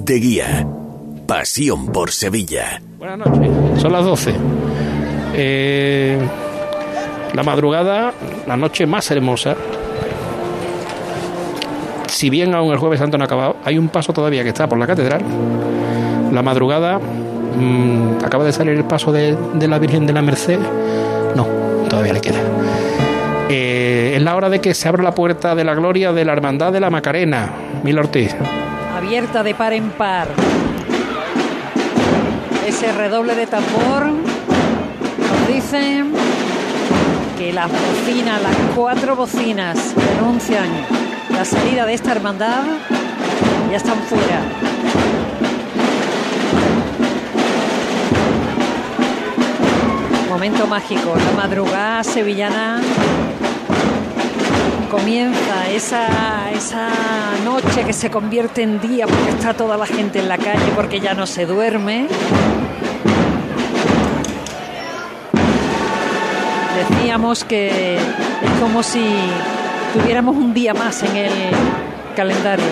De guía. Pasión por Sevilla. Buenas noches. Son las 12. Eh, la madrugada, la noche más hermosa. Si bien aún el jueves santo no ha acabado, hay un paso todavía que está por la catedral. La madrugada mm, acaba de salir el paso de, de la Virgen de la Merced. No, todavía le queda. Eh, es la hora de que se abra la puerta de la gloria de la Hermandad de la Macarena. Mil Ortiz. Abierta de par en par. Ese redoble de tambor nos dicen que las bocinas, las cuatro bocinas que anuncian la salida de esta hermandad ya están fuera. Momento mágico, la madrugada sevillana comienza esa, esa noche que se convierte en día porque está toda la gente en la calle, porque ya no se duerme. Decíamos que es como si tuviéramos un día más en el calendario.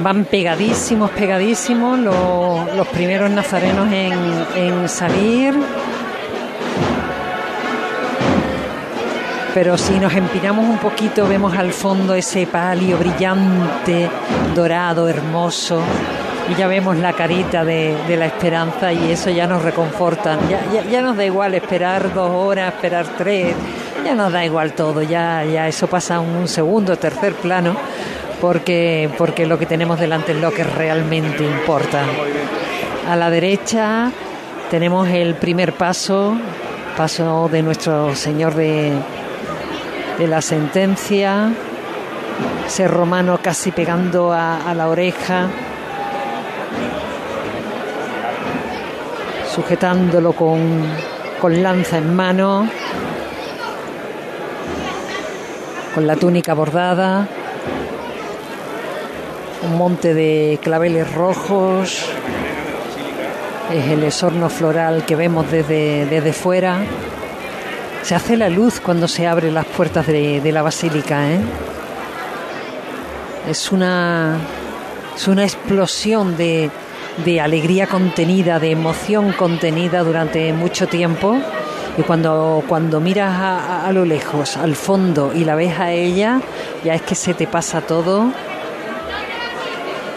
Van pegadísimos, pegadísimos los, los primeros nazarenos en, en salir. Pero si nos empinamos un poquito vemos al fondo ese palio brillante, dorado, hermoso. Y ya vemos la carita de, de la esperanza y eso ya nos reconforta. Ya, ya, nos da igual esperar dos horas, esperar tres. Ya nos da igual todo. Ya, ya eso pasa a un segundo, tercer plano porque, porque lo que tenemos delante es lo que realmente importa. A la derecha tenemos el primer paso, paso de nuestro Señor de, de la sentencia, ese romano casi pegando a, a la oreja, sujetándolo con, con lanza en mano, con la túnica bordada un monte de claveles rojos, es el esorno floral que vemos desde, desde fuera. Se hace la luz cuando se abren las puertas de, de la basílica. ¿eh? Es, una, es una explosión de, de alegría contenida, de emoción contenida durante mucho tiempo. Y cuando, cuando miras a, a, a lo lejos, al fondo, y la ves a ella, ya es que se te pasa todo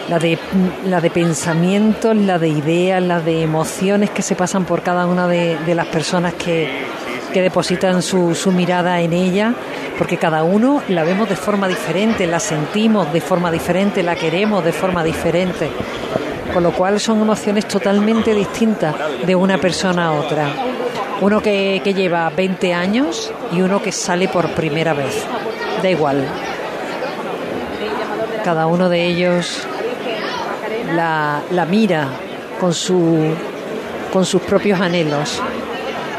la de, la de pensamientos, la de ideas, la de emociones que se pasan por cada una de, las personas que, que depositan su, su, mirada en ella, porque cada uno la vemos de forma diferente, la sentimos de forma diferente, la queremos de forma diferente, con lo cual son emociones totalmente distintas de una persona a otra. Uno que, que lleva 20 años y uno que sale por primera vez, da igual. Cada uno de ellos la, la mira con, su, con sus propios anhelos.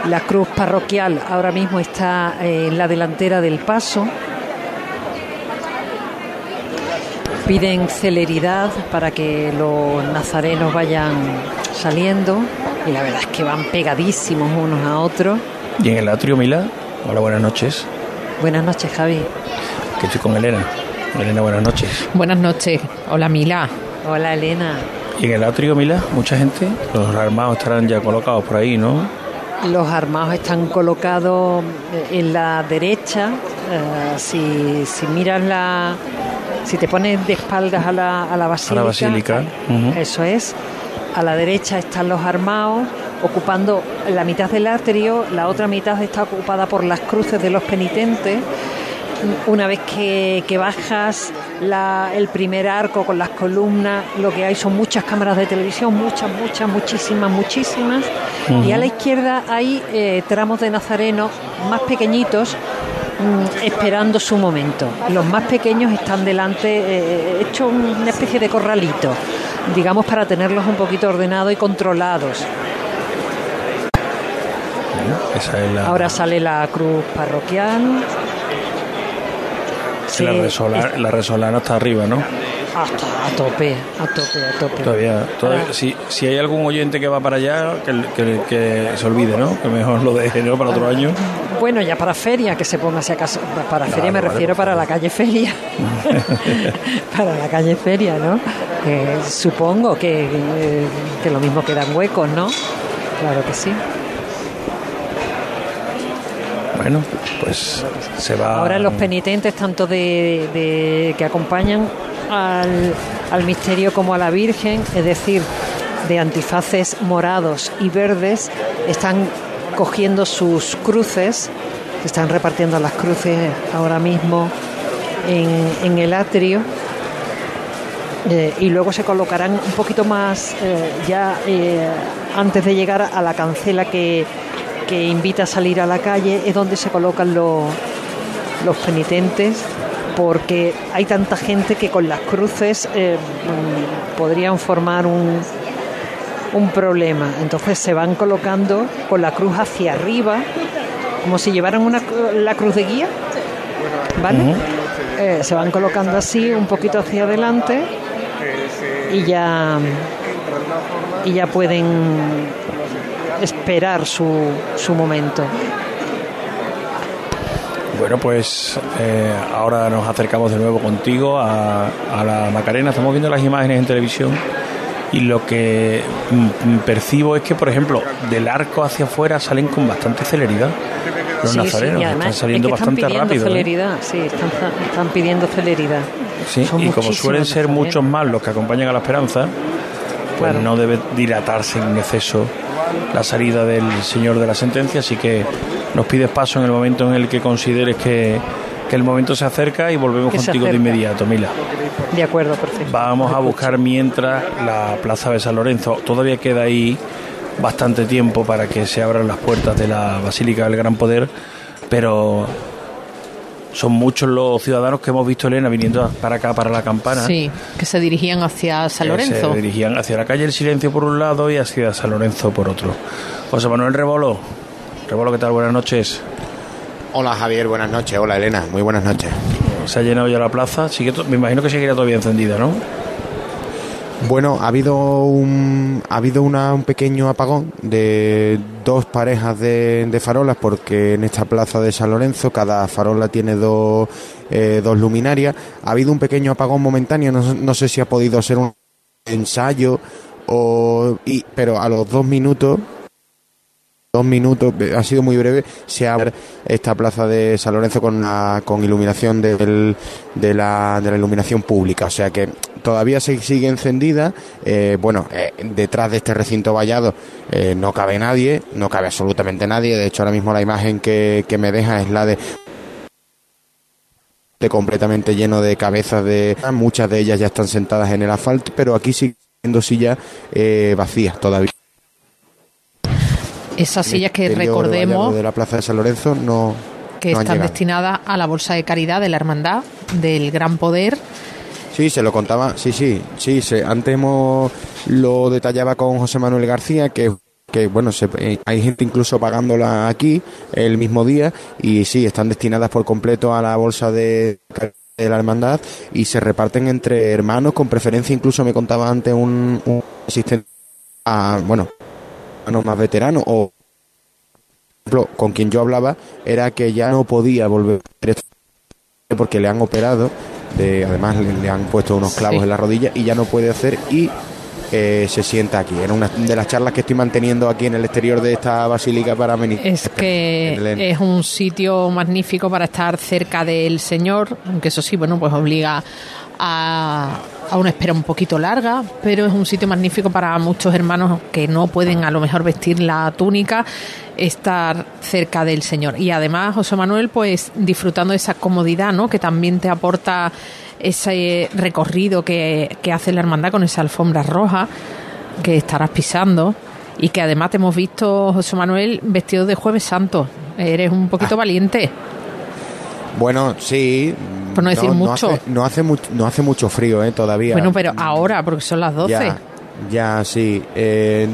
La cruz parroquial ahora mismo está en la delantera del paso. Piden celeridad para que los nazarenos vayan saliendo y la verdad es que van pegadísimos unos a otros. ¿Y en el atrio, Mila? Hola, buenas noches. Buenas noches, Javi. Que estoy con Elena. Elena, buenas noches. Buenas noches. Hola, Mila. Hola, Elena. ¿Y en el atrio, Mila? ¿Mucha gente? Los armados estarán ya colocados por ahí, ¿no? Los armados están colocados en la derecha. Uh, si, si miras la. Si te pones de espaldas a la, a la basílica. A la basílica. Uh -huh. Eso es. A la derecha están los armados ocupando la mitad del atrio, la otra mitad está ocupada por las cruces de los penitentes. Una vez que, que bajas la, el primer arco con las columnas, lo que hay son muchas cámaras de televisión, muchas, muchas, muchísimas, muchísimas. Uh -huh. Y a la izquierda hay eh, tramos de nazarenos más pequeñitos mmm, esperando su momento. Los más pequeños están delante, eh, hecho una especie de corralito, digamos, para tenerlos un poquito ordenados y controlados. Esa es la... Ahora sale la cruz parroquial Sí, la, resolana, es- la resolana está arriba, ¿no? hasta a tope, a tope, a tope. Todavía, todavía Ah. si, si hay algún oyente que va para allá, que, que- que se olvide, ¿no? Que mejor lo deje, ¿no? Para otro año. Bueno, ya para feria, que se ponga si acaso. Para feria me vale, refiero para la calle Feria. para la calle Feria, ¿no? Eh, supongo que, eh, que lo mismo quedan huecos, ¿no? Claro que sí. Bueno, pues se va. Ahora los penitentes, tanto de, que acompañan al, misterio como a la Virgen, es decir, de antifaces morados y verdes, están cogiendo sus cruces, se están repartiendo las cruces ahora mismo en, en el atrio. eh, y luego se colocarán un poquito más eh, ya eh, antes de llegar a la cancela que, que invita a salir a la calle, es donde se colocan los, los penitentes, porque hay tanta gente que con las cruces eh, podrían formar un, un problema. Entonces se van colocando con la cruz hacia arriba, como si llevaran una, la cruz de guía, ¿vale? Eh, se van colocando así un poquito hacia adelante y ya y ya pueden esperar su, su momento. Bueno, pues eh, ahora nos acercamos de nuevo contigo a, a la Macarena. Estamos viendo las imágenes en televisión y lo que mm, percibo es que, por ejemplo, del arco hacia afuera salen con bastante celeridad. Los Sí, nazarenos además están saliendo es que bastante están rápido. ¿eh? celeridad, sí, están, están pidiendo celeridad. Sí, Son y como suelen ser nazarenos. muchos más los que acompañan a la esperanza, pues Claro. no debe dilatarse en exceso la salida del señor de la sentencia, así que nos pides paso en el momento en el que consideres que, que el momento se acerca y volvemos contigo de inmediato, Mila. De acuerdo, perfecto. Vamos a buscar mientras la plaza de San Lorenzo. Todavía queda ahí bastante tiempo para que se abran las puertas de la Basílica del Gran Poder, pero son muchos los ciudadanos que hemos visto, Elena, viniendo para acá, para la campana. Sí, que se dirigían hacia San Lorenzo. Se dirigían hacia la calle El Silencio por un lado y hacia San Lorenzo por otro. José Manuel Rebolo. Rebolo, ¿qué tal? Buenas noches. Hola Javier, buenas noches. Hola Elena, muy buenas noches. Se ha llenado ya la plaza. Sigue me imagino que seguirá todavía encendida, ¿no? Bueno, ha habido un, ha habido una- un pequeño apagón de dos parejas de, farolas porque en esta plaza de San Lorenzo cada farola tiene dos, eh, dos luminarias. Ha habido un pequeño apagón momentáneo, no, no sé si ha podido ser un ensayo o... y- pero a los dos minutos dos minutos, ha sido muy breve, se abre esta plaza de San Lorenzo con, la, con iluminación de, la, iluminación pública. O sea que todavía se sigue encendida. eh, bueno, eh, detrás de este recinto vallado eh, no cabe nadie, no cabe absolutamente nadie. De hecho, ahora mismo la imagen que, que me deja es la de completamente lleno de cabezas de muchas de ellas ya están sentadas en el asfalto pero aquí siguen siendo sillas eh, vacías todavía Esas sillas que recordemos de la plaza de San Lorenzo no, que no están destinadas a la bolsa de caridad de la hermandad del Gran Poder. Sí, se lo contaba, sí, sí, sí, se, antes hemos, lo detallaba con José Manuel García, que, que bueno, se- eh, hay gente incluso pagándola aquí el mismo día y sí, están destinadas por completo a la bolsa de, de la hermandad y se reparten entre hermanos, con preferencia incluso me contaba antes un, un asistente a, bueno, más veteranos o por ejemplo, con quien yo hablaba era que ya no podía volver porque le han operado, de, además le, le han puesto unos clavos Sí. en la rodilla y ya no puede hacer y eh, se sienta aquí. Era una de las charlas que estoy manteniendo aquí en el exterior de esta basílica para venir. Es que es un sitio magnífico para estar cerca del Señor, aunque eso sí, bueno, pues obliga a, a una espera un poquito larga, pero es un sitio magnífico para muchos hermanos que no pueden a lo mejor vestir la túnica, estar cerca del Señor. Y además, José Manuel, pues disfrutando de esa comodidad, ¿no? Que también te aporta ese recorrido que, que hace la hermandad con esa alfombra roja que estarás pisando y que además te hemos visto, José Manuel, vestido de jueves santo. Eres un Ah. poquito valiente. Bueno, sí. Por no decir mucho. hace, no, hace mucho, no hace mucho frío, ¿eh? Todavía. Bueno, pero ahora, porque son las 12. Ya, ya, sí. Eh,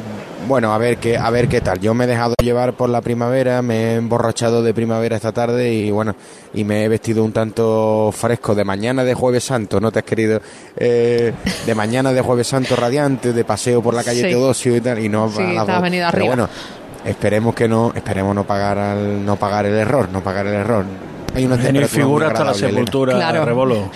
Bueno, a ver qué, a ver qué tal. Yo me he dejado llevar por la primavera, me he emborrachado de primavera esta tarde y bueno, y me he vestido un tanto fresco de mañana de Jueves Santo, ¿no te has querido? Eh, de mañana de Jueves Santo radiante, de paseo por la calle Sí. Teodosio y tal, y no Sí, a venido Pero arriba. bueno, esperemos que no, esperemos no pagar al, no pagar el error, no pagar el error. Hay una y muy figura hasta la sepultura, Claro. Rebolo.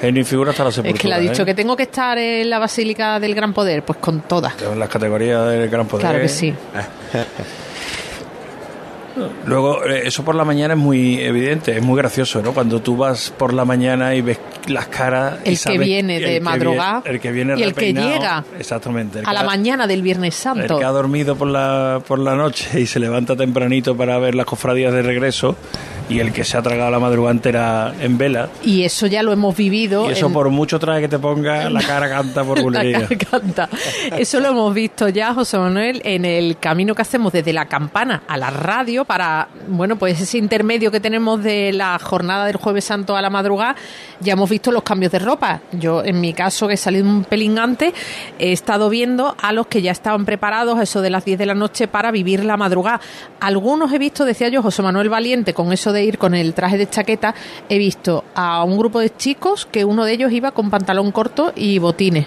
Genio y figura hasta la sepultura. Es que le ha dicho ¿eh? que tengo que estar en la Basílica del Gran Poder, pues con todas. En las categorías del Gran Poder. Claro que sí. Luego, eh, eso por la mañana es muy evidente, es muy gracioso, ¿no? Cuando tú vas por la mañana y ves las caras. y El que sabes viene el de que madrugada viene- el que viene y el que llega Exactamente. el A que la ha- mañana del Viernes El Santo. que ha dormido por la, por la noche y se levanta tempranito para ver las cofradías de regreso y el que se ha tragado la madrugada entera en vela. Y eso ya lo hemos vivido. Y eso en- por mucho traje que te ponga, la cara canta por La bulería. garganta. Eso lo hemos visto ya, José Manuel, en el camino que hacemos desde la campana a la radio para, bueno, pues ese intermedio que tenemos de la jornada del Jueves Santo a la madrugada, ya hemos visto los cambios de ropa. Yo, en mi caso, que he salido un pelín antes, he estado viendo a los que ya estaban preparados, eso de las 10 de la noche, para vivir la madrugada. Algunos he visto, decía yo, José Manuel Valiente, con eso de ir con el traje de chaqueta, he visto a un grupo de chicos que uno de ellos iba con pantalón corto y botines.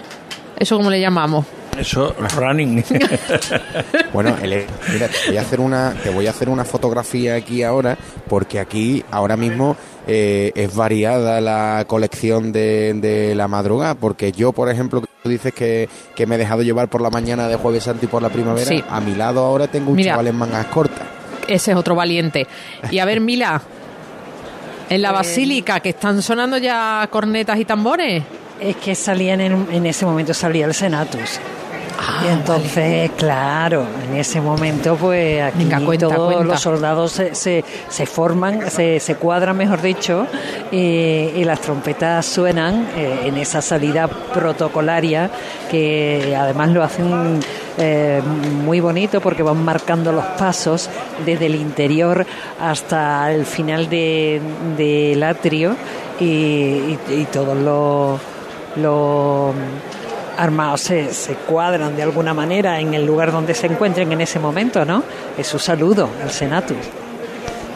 ¿Eso como le llamamos? Eso, running. Bueno, mira, te voy a hacer una, te voy a hacer una fotografía aquí ahora, porque aquí ahora mismo eh, es variada la colección de, de la madrugada, porque yo, por ejemplo, que tú dices que, que me he dejado llevar por la mañana de Jueves Santo y por la primavera, Sí. a mi lado ahora tengo un Mira. chaval en mangas cortas. Ese es otro valiente. Y a ver, Mila, en la Eh, basílica, que están sonando ya cornetas y tambores. Es que salían en, en ese momento salía el Senatus. Ah, y entonces, claro, en ese momento, pues aquí Venga, cuenta, todos cuenta. los soldados se, se, se forman, se, se cuadran, mejor dicho, y, y las trompetas suenan eh, en esa salida protocolaria que además lo hacen eh, muy bonito porque van marcando los pasos desde el interior hasta el final de- del atrio y, y- y todos los los armados se, se cuadran de alguna manera en el lugar donde se encuentren en ese momento, ¿no? Es su saludo al Senatus.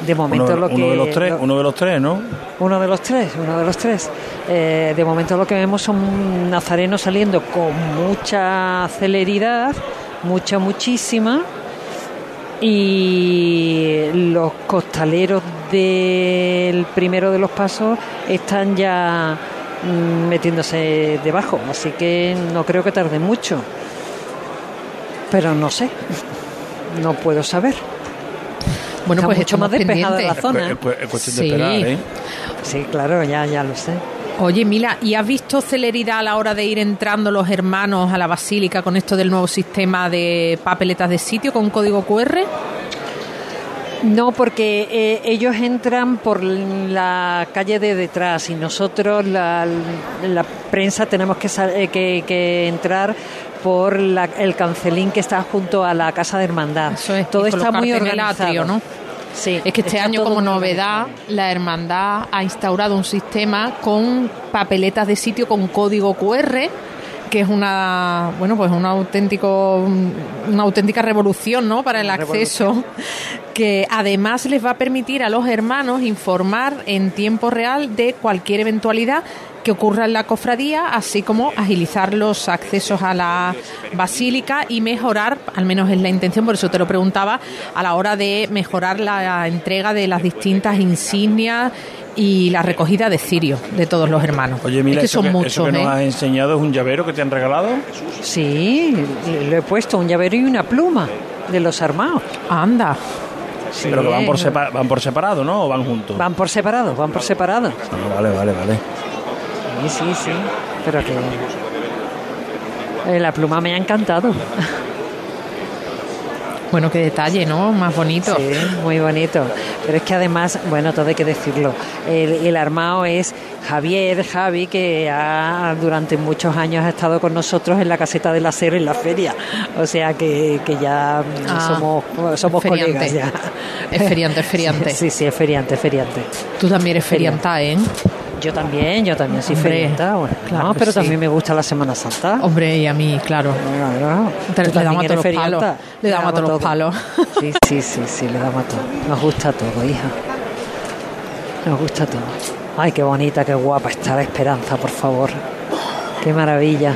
De momento uno, lo que uno de los tres, lo- uno de los tres, ¿no? uno de los tres, uno de los tres. Eh, de momento lo que vemos son nazarenos saliendo con mucha celeridad, mucha, muchísima. Y los costaleros del primero de los pasos están ya metiéndose debajo, así que no creo que tarde mucho. Pero no sé, no puedo saber. Bueno, Está pues mucho más despejada la zona. Es, cu- es cuestión Sí. de esperar, ¿eh? Sí, claro, ya, ya lo sé. Oye, Mila, ¿y has visto celeridad a la hora de ir entrando los hermanos a la basílica con esto del nuevo sistema de papeletas de sitio con código QR? No, porque eh, ellos entran por la calle de detrás y nosotros, la, la prensa, tenemos que, eh, que, que entrar por la- el cancelín que está junto a la casa de hermandad. Eso es, Todo está muy organizado. atrio, ¿no? Sí, Es que este año, como novedad, la hermandad ha instaurado un sistema con papeletas de sitio con código QR que es una bueno pues un auténtico una auténtica revolución no para el Una acceso que además les va a permitir a los hermanos informar en tiempo real de cualquier eventualidad que ocurra en la cofradía, así como agilizar los accesos a la basílica y mejorar, al menos es la intención, por eso te lo preguntaba, a la hora de mejorar la entrega de las distintas insignias y la recogida de cirio de todos los hermanos. Oye, mira, es que eso, son que, muchos, eso que nos ¿eh? has enseñado es un llavero que te han regalado. Sí, le, le he puesto un llavero y una pluma de los armados. Anda. Sí, Pero que van por, sepa- van por separado, ¿no? ¿O van juntos? Van por separado, van por separado. Ah, vale, vale, vale. Sí, sí, sí. Pero que. eh, la pluma me ha encantado. Bueno, qué detalle, ¿no? Más bonito. Sí, muy bonito. Pero es que además, bueno, todo hay que decirlo. El, el armado es Javier, Javi, que ha, durante muchos años ha estado con nosotros en la caseta del acero en la feria. O sea que, que ya Ah, somos, somos feriante. colegas ya. Es feriante, es feriante. Sí, sí, es feriante, es feriante. Tú también eres ferianta, ¿eh? Yo también, yo también soy Hombre, ferienta, bueno, claro no, pero sí. también me gusta la Semana Santa. Hombre, y a mí, claro. Te- le damos a todos los palos. Le damos a todos los palos. Sí, sí, sí, sí, le damos a todo. Nos gusta todo, hija. Nos gusta todo. Ay, qué bonita, qué guapa está la esperanza, por favor. Qué maravilla.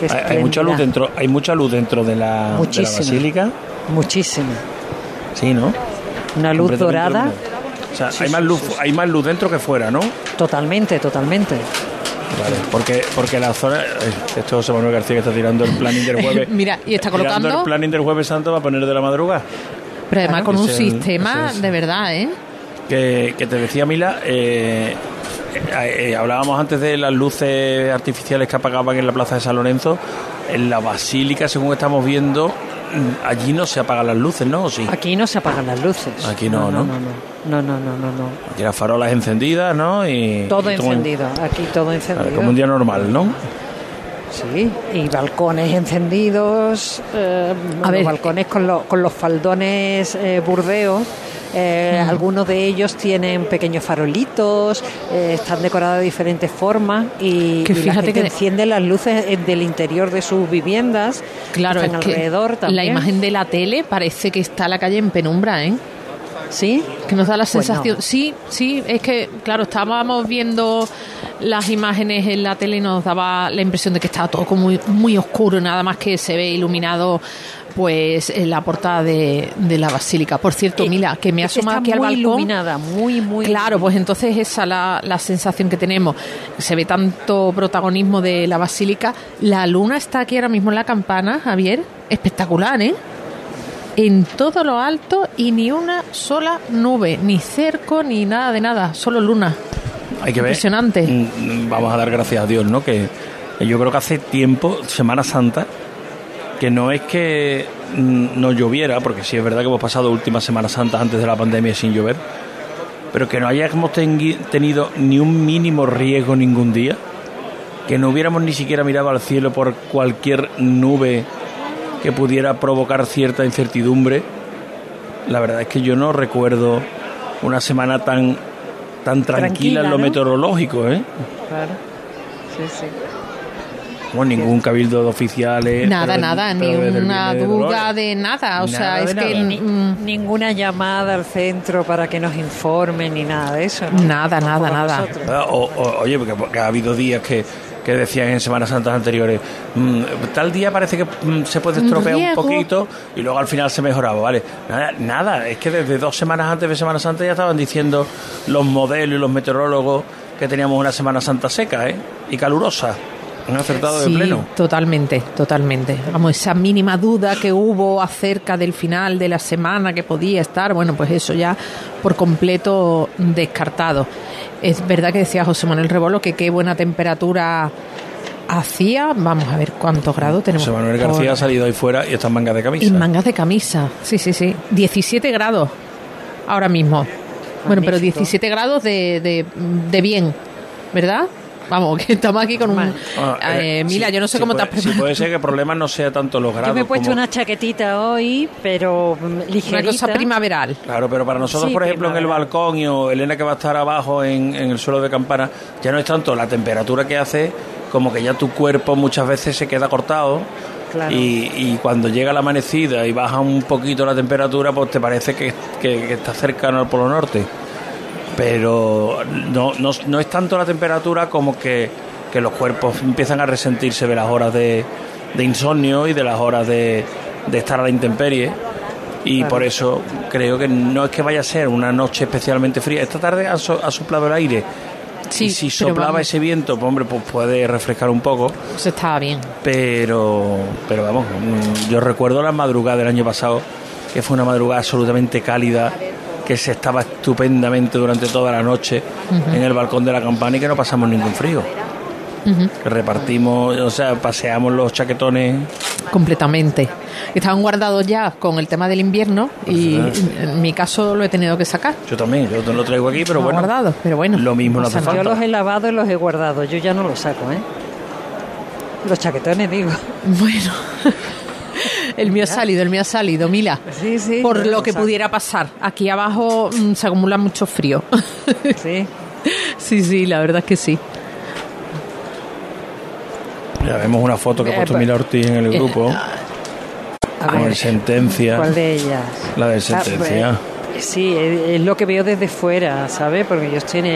Qué Hay, hay mucha luz dentro, hay mucha luz dentro de la, de la basílica. Muchísima. Sí, ¿no? Una luz dorada. O sea, hay más luz, hay más luz dentro que fuera, ¿no? Totalmente, totalmente. Vale, porque, porque la zona. eh, Esto es José Manuel García que está tirando el planning del jueves. Mira, y está Tirando colocando- el planning del jueves santo va a poner de la madrugada. Pero además con un el- sistema es- de verdad, ¿eh? Que, que te decía Mila, eh, eh, eh, hablábamos antes de las luces artificiales que apagaban en la plaza de San Lorenzo. En la basílica, según estamos viendo, allí no se apagan las luces, ¿no? ¿O sí? Aquí no se apagan las luces. Aquí no, no, ¿no? no, no, no, no, no, no, no. Aquí las farolas encendidas, ¿no? Y, Todo y encendido, aquí todo encendido. como un día normal, ¿no? Sí, y balcones encendidos, eh, A ver, balcones con, lo- con los faldones eh, burdeos. Eh, Mm. Algunos de ellos tienen pequeños farolitos, eh, están decorados de diferentes formas y, Que y la fíjate gente que- enciende las luces eh, del interior de sus viviendas. Claro, que es están que alrededor también. la imagen de la tele parece que está la calle en penumbra, ¿eh? ¿Sí? Que nos da la Pues sensación. Sí, sí, es que, claro, estábamos viendo las imágenes en la tele y nos daba la impresión de que estaba todo como muy, muy oscuro, nada más que se ve iluminado pues en la portada de, de la basílica. Por cierto, Mila, que me ha asomado aquí al muy balcón. iluminada, muy, muy Claro, pues entonces esa es la, la sensación que tenemos. Se ve tanto protagonismo de la basílica. La luna está aquí ahora mismo en la campana, Javier. Espectacular, ¿eh? En todo lo alto y ni una sola nube, ni cerco, ni nada de nada, solo luna. Hay que ver. Impresionante. Mm, Vamos a dar gracias a Dios, ¿no? Que yo creo que hace tiempo, Semana Santa, que no es que mm, no lloviera, porque sí es verdad que hemos pasado últimas Semanas Santas antes de la pandemia sin llover, pero que no hayamos tenido ni un mínimo riesgo ningún día, que no hubiéramos ni siquiera mirado al cielo por cualquier nube que pudiera provocar cierta incertidumbre. La verdad es que yo no recuerdo una semana tan tan tranquila, Tranquila, en lo ¿no? meteorológico, ¿eh? Claro. Sí, sí. Bueno, ningún cabildo de oficiales. Nada, nada, ni una de duda de nada. O sea, Nada es que. Ni- ninguna llamada al centro para que nos informen ni nada de eso. ¿no? Nada, nada, nada. o- o- oye, porque, porque ha habido días que, que decían en Semanas Santas anteriores, mm, tal día parece que mm, se puede estropear un poquito y luego al final se mejoraba, ¿vale? Nada, nada, es que desde dos semanas antes de Semana Santa ya estaban diciendo los modelos y los meteorólogos que teníamos una Semana Santa seca, ¿eh? Y calurosa. Han acertado de Sí, pleno. totalmente, totalmente. Vamos, esa mínima duda que hubo acerca del final de la semana que podía estar, bueno, pues eso ya por completo descartado. Es verdad que decía José Manuel Rebolo que qué buena temperatura hacía. Vamos a ver cuántos grados tenemos. José Manuel por- García ha salido ahí fuera y está en mangas de camisa. Y mangas de camisa, sí, sí, sí. 17 grados ahora mismo. Bueno, pero Magnífico. 17 grados de, de, de bien, ¿verdad? Vamos, que estamos aquí con un... Ah, Eh, eh, Mila, sí, yo no sé sí cómo puede, te has sí preparado. puede ser que el problema no sea tanto los grados Yo me he puesto como- una chaquetita hoy, pero mm, Una ligerita. cosa primaveral. Claro, pero para nosotros, Sí, por ejemplo, en el balcón y o Elena que va a estar abajo en, en el suelo de campana, ya no es tanto la temperatura que hace como que ya tu cuerpo muchas veces se queda cortado Claro. y, y cuando llega la amanecida y baja un poquito la temperatura, pues te parece que, que- que está cercano al Polo Norte. Pero no, no, no es tanto la temperatura como que, que los cuerpos empiezan a resentirse de las horas de, de insomnio y de las horas de, de estar a la intemperie. Y Claro. por eso creo que no es que vaya a ser una noche especialmente fría. Esta tarde ha, so- ha soplado el aire. Sí, y si soplaba vamos. ese viento, pues hombre, pues puede refrescar un poco. Pues estaba bien. Pero, pero vamos, yo recuerdo la madrugada del año pasado, que fue una madrugada absolutamente cálida, que se estaba estupendamente durante toda la noche en el balcón de la campana y que no pasamos ningún frío. Que repartimos, o sea, paseamos los chaquetones. Completamente. Estaban guardados ya con el tema del invierno y en mi caso lo he tenido que sacar. Yo también, yo lo traigo aquí, pero No bueno. guardados, pero bueno. Lo mismo no hace. Yo los he lavado y los he guardado. Yo ya no los saco, ¿eh? Los chaquetones, digo. Bueno. El mío ha salido, el mío ha salido, Mila. Sí, sí. Por lo que o sea, pudiera pasar. Aquí abajo mm, se acumula mucho frío. Sí. sí, sí, la verdad es que sí. Ya vemos una foto que ha Eh, puesto pa- Mila Ortiz en el grupo. A Con ver, el sentencia. ¿Cuál de ellas? La de Ah, sentencia. pues, sí, es, es lo que veo desde fuera, ¿sabes? Porque yo estoy en,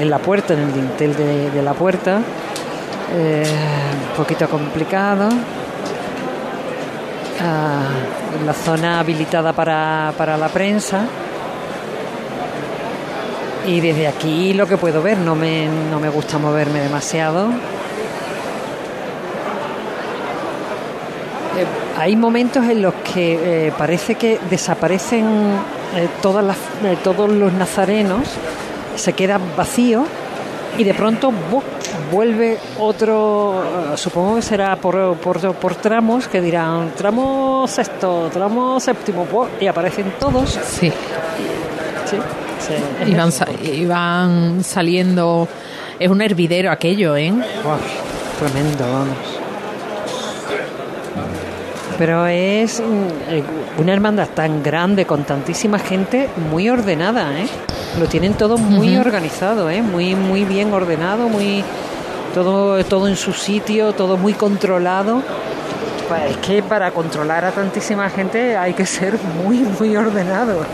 en la puerta, en el dintel de, de la puerta. Eh, un poquito complicado. La zona habilitada para, para la prensa. Y desde aquí lo que puedo ver, no me, no me gusta moverme demasiado. Eh, hay momentos en los que eh, parece que desaparecen eh, todas las, todos los nazarenos, se queda vacío y de pronto. Vuelve otro, eh, supongo que será por, por, por tramos, que dirán tramo sexto, tramo séptimo, y aparecen todos. Sí. Sí, Y van, y saliendo. Es un hervidero aquello, ¿eh? Tremendo, vamos. Pero es mm, una hermandad tan grande, con tantísima gente, muy ordenada, ¿eh? Lo tienen todo muy Ujú. organizado, ¿eh? Muy, muy bien ordenado, muy todo, todo en su sitio, todo muy controlado. Es que para controlar a tantísima gente hay que ser muy, muy ordenado.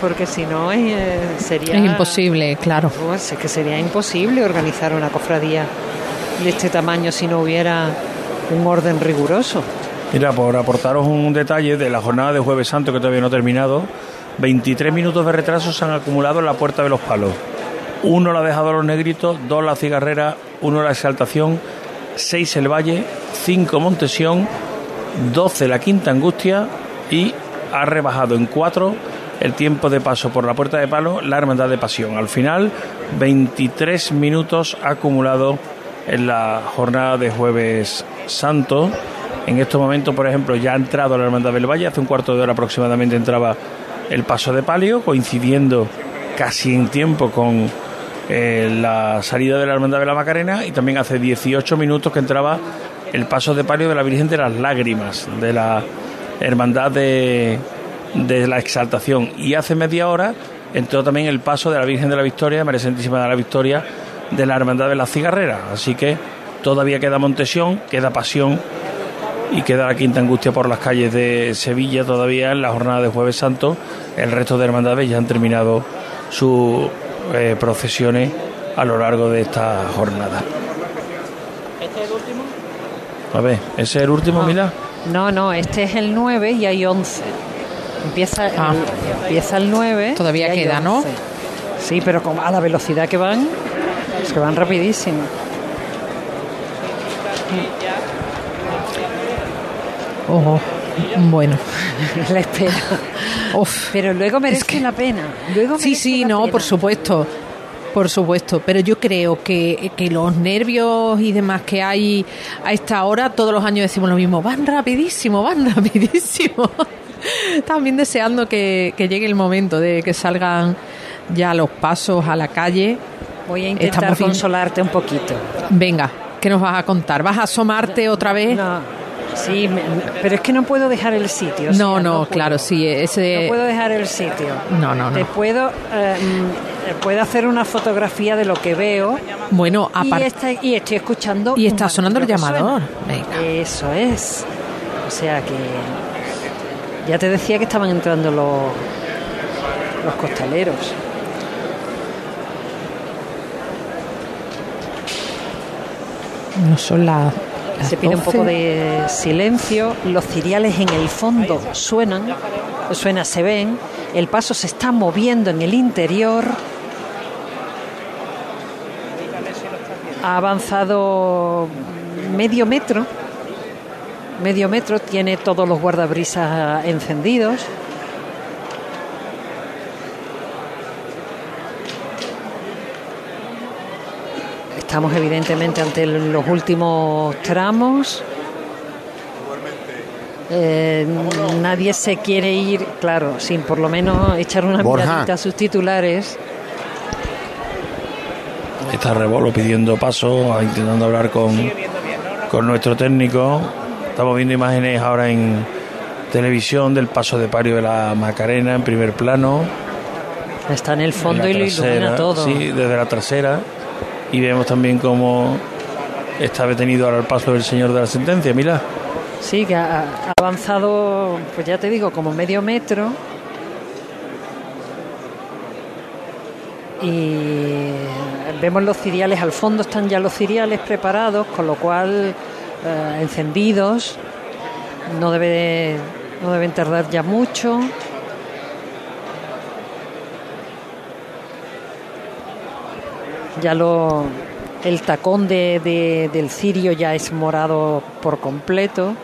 Porque si no, eh, sería... Es imposible, claro. Pues es que sería imposible organizar una cofradía de este tamaño si no hubiera un orden riguroso. Mira, por aportaros un detalle de la jornada de Jueves Santo que todavía no ha terminado, 23 minutos de retraso se han acumulado en la Puerta de los Palos. Uno la ha dejado los negritos, dos la cigarrera, uno la exaltación, seis el Valle, cinco Montesión, 12 la Quinta Angustia y ha rebajado en cuatro el tiempo de paso por la Puerta de Palo la Hermandad de Pasión. Al final, 23 minutos acumulado en la jornada de Jueves Santo. En estos momentos, por ejemplo, ya ha entrado la Hermandad del Valle, hace un cuarto de hora aproximadamente entraba el paso de palio, coincidiendo casi en tiempo con eh, la salida de la Hermandad de la Macarena y también hace 18 minutos que entraba el paso de palio de la Virgen de las Lágrimas, de la Hermandad de, la Exaltación. Y hace media hora entró también el paso de la Virgen de la Victoria, María de la Victoria, de la Hermandad de la Cigarrera. Así que todavía queda Montesión, queda Pasión y queda la quinta angustia por las calles de Sevilla todavía en la jornada de Jueves Santo. El resto de hermandades ya han terminado sus eh, procesiones a lo largo de esta jornada. ¿Este es el último? A ver, ¿ese es el último, Mila? No, no, este es el 9 y hay 11. Empieza, el- Ah. empieza el 9. Todavía y hay queda, ¿no? 11. Sí, pero con, a la velocidad que van, es que van rapidísimo. Ojo. Bueno. la espera. Uf. Pero luego merece Es que- la pena. Luego Sí, sí, no, pena. por supuesto. Por supuesto, pero yo creo que, que los nervios y demás que hay a esta hora, todos los años decimos lo mismo, van rapidísimo, van rapidísimo. También deseando que, que llegue el momento de que salgan ya los pasos a la calle. Voy a intentar Estamos consolarte un poquito. Venga, ¿qué nos vas a contar? ¿Vas a asomarte otra vez? No, sí, me- pero es que no puedo dejar el sitio. o sea, no, no, puedo. claro, sí, ese... No puedo dejar el sitio. No, no, Te no. puedo, eh, puedo hacer una fotografía de lo que veo Bueno, aparte... y estoy escuchando. Y está sonando el llamador. Venga. Eso es. O sea que ya te decía que estaban entrando los, los costaleros. No son las... Se pide un 12. poco de silencio. Los ciriales en el fondo suenan, suena, se ven. El paso se está moviendo en el interior. Ha avanzado medio metro. Medio metro, tiene todos los guardabrisas encendidos. Estamos evidentemente ante los últimos tramos. Eh, nadie se quiere ir, claro, sin por lo menos echar una Borja. miradita a sus titulares. Está Rebolo pidiendo paso, intentando hablar con, con nuestro técnico Estamos viendo imágenes ahora en televisión del paso de pario de la Macarena en primer plano. Está en el fondo y lo ilumina todo. Sí, desde la trasera. Y vemos también cómo está detenido ahora el paso del señor de la sentencia, mira. Sí, que ha, ha avanzado, pues ya te digo, como medio metro. Y vemos los ciriales, al fondo están ya los ciriales preparados, con lo cual eh, encendidos, no, debe, no deben tardar ya mucho. Ya lo, el tacón de- de- del cirio ya es morado por completo.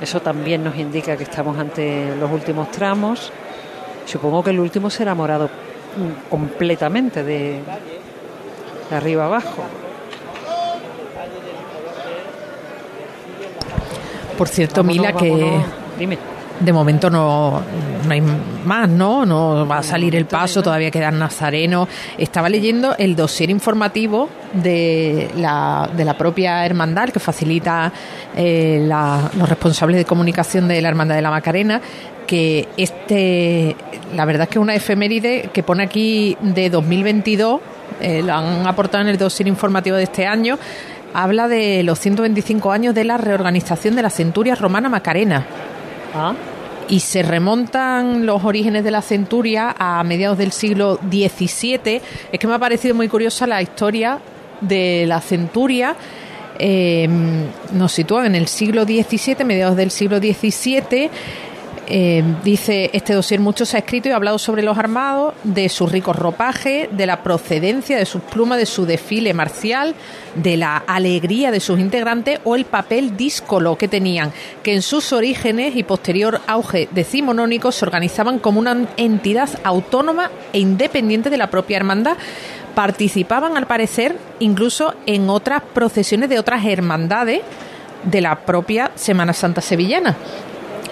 Eso también nos indica que estamos ante los últimos tramos. Supongo que el último será morado completamente de, de arriba abajo. Por cierto, Vámonos, Mila, que. Dime. De momento no, no hay más, ¿no? No va a salir el paso, todavía quedan nazarenos. Estaba leyendo el dossier informativo de la, de la propia hermandad que facilita eh, la- los responsables de comunicación de la Hermandad de la Macarena que este, la verdad es que es una efeméride que pone aquí de 2022, eh, lo han aportado en el dossier informativo de este año, habla de los 125 años de la reorganización de la Centuria Romana Macarena Ah, y se remontan los orígenes de la centuria a mediados del siglo XVII. Es que me ha parecido muy curiosa la historia de la centuria. Eh, nos sitúan en el siglo XVII, mediados del siglo XVII. Eh, dice este dossier mucho se ha escrito y ha hablado sobre los armados, de su rico ropaje, de la procedencia de sus plumas, de su desfile marcial, de la alegría de sus integrantes o el papel díscolo que tenían, que en sus orígenes y posterior auge decimonónico se organizaban como una entidad autónoma e independiente de la propia hermandad. Participaban, al parecer, incluso en otras procesiones de otras hermandades de la propia Semana Santa sevillana.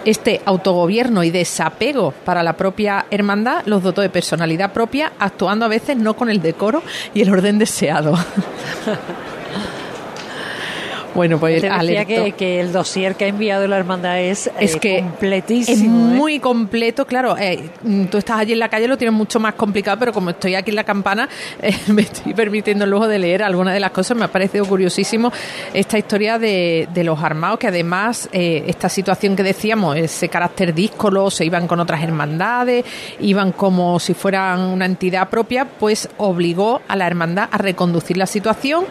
Este autogobierno y desapego para la propia hermandad los dotó de personalidad propia, actuando a veces no con el decoro y el orden deseado. bueno, pues te decía que, que el dossier que ha enviado la hermandad es, Es eh, que completísimo. Es ¿eh? muy completo, claro. eh, mm, tú estás allí en la calle, lo tienes mucho más complicado, pero como estoy aquí en la campana, eh, me estoy permitiendo el lujo de leer algunas de las cosas. Me ha parecido curiosísimo esta historia de, de los armados, que además, esta situación que decíamos, ese carácter díscolo, se iban con otras hermandades, iban como si fueran una entidad propia, pues obligó a la hermandad a reconducir la situación